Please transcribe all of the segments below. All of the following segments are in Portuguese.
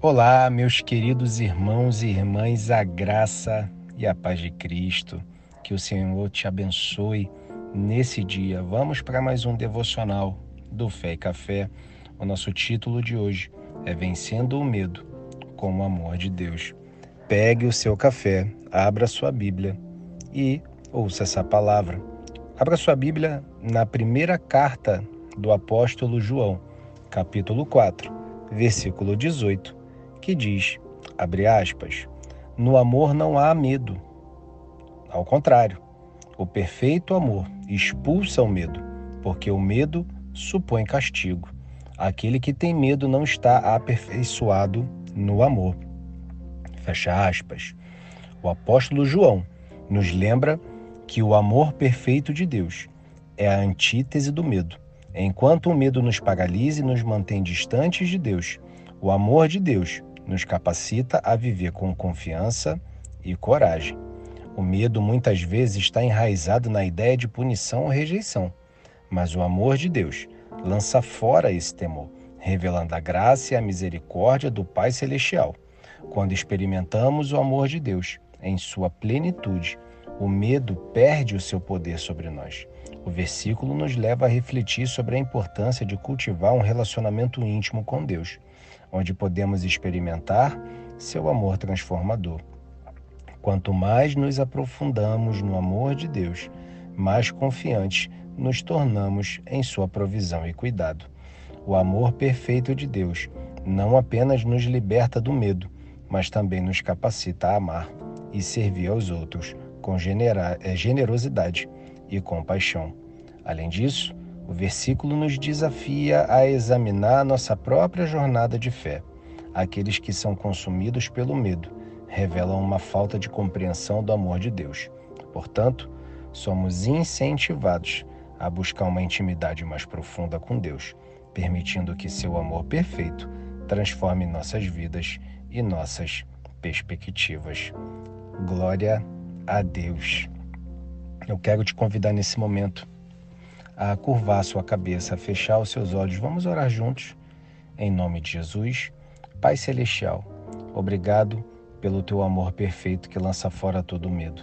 Olá, meus queridos irmãos e irmãs, a graça e a paz de Cristo. Que o Senhor te abençoe nesse dia. Vamos para mais um devocional do Fé e Café. O nosso título de hoje é Vencendo o Medo com o Amor de Deus. Pegue o seu café, abra sua Bíblia e ouça essa palavra. Abra sua Bíblia na primeira carta do apóstolo João, capítulo 4, versículo 18 que diz, abre aspas, no amor não há medo. Ao contrário, o perfeito amor expulsa o medo, porque o medo supõe castigo. Aquele que tem medo não está aperfeiçoado no amor. Fecha aspas. O apóstolo João nos lembra que o amor perfeito de Deus é a antítese do medo. Enquanto o medo nos paralisa e nos mantém distantes de Deus, o amor de Deus nos capacita a viver com confiança e coragem. O medo muitas vezes está enraizado na ideia de punição ou rejeição, mas o amor de Deus lança fora esse temor, revelando a graça e a misericórdia do Pai Celestial. Quando experimentamos o amor de Deus em sua plenitude, o medo perde o seu poder sobre nós. O versículo nos leva a refletir sobre a importância de cultivar um relacionamento íntimo com Deus onde podemos experimentar seu amor transformador. Quanto mais nos aprofundamos no amor de Deus, mais confiantes nos tornamos em sua provisão e cuidado. O amor perfeito de Deus não apenas nos liberta do medo, mas também nos capacita a amar e servir aos outros com eh, generosidade e compaixão. Além disso, o versículo nos desafia a examinar nossa própria jornada de fé. Aqueles que são consumidos pelo medo revelam uma falta de compreensão do amor de Deus. Portanto, somos incentivados a buscar uma intimidade mais profunda com Deus, permitindo que seu amor perfeito transforme nossas vidas e nossas perspectivas. Glória a Deus. Eu quero te convidar nesse momento a curvar sua cabeça, a fechar os seus olhos. Vamos orar juntos. Em nome de Jesus, Pai Celestial, obrigado pelo teu amor perfeito que lança fora todo medo.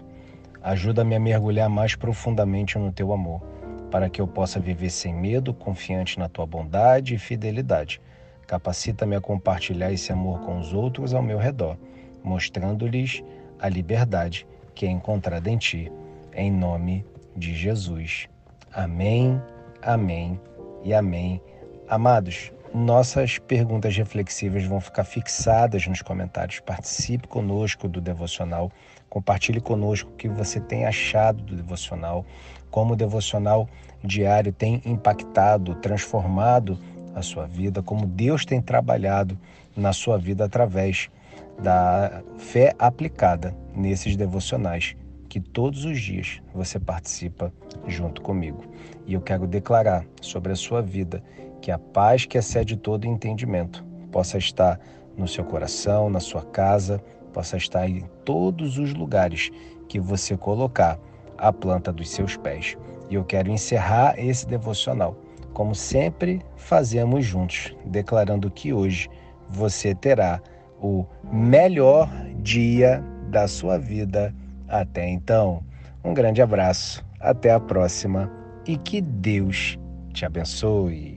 Ajuda-me a mergulhar mais profundamente no teu amor, para que eu possa viver sem medo, confiante na tua bondade e fidelidade. Capacita-me a compartilhar esse amor com os outros ao meu redor, mostrando-lhes a liberdade que é encontrada em ti. Em nome de Jesus. Amém, amém e amém. Amados, nossas perguntas reflexivas vão ficar fixadas nos comentários. Participe conosco do devocional. Compartilhe conosco o que você tem achado do devocional, como o devocional diário tem impactado, transformado a sua vida, como Deus tem trabalhado na sua vida através da fé aplicada nesses devocionais que todos os dias você participa junto comigo. E eu quero declarar sobre a sua vida que a paz que excede todo entendimento possa estar no seu coração, na sua casa, possa estar em todos os lugares que você colocar a planta dos seus pés. E eu quero encerrar esse devocional, como sempre fazemos juntos, declarando que hoje você terá o melhor dia da sua vida até então, um grande abraço, até a próxima e que Deus te abençoe.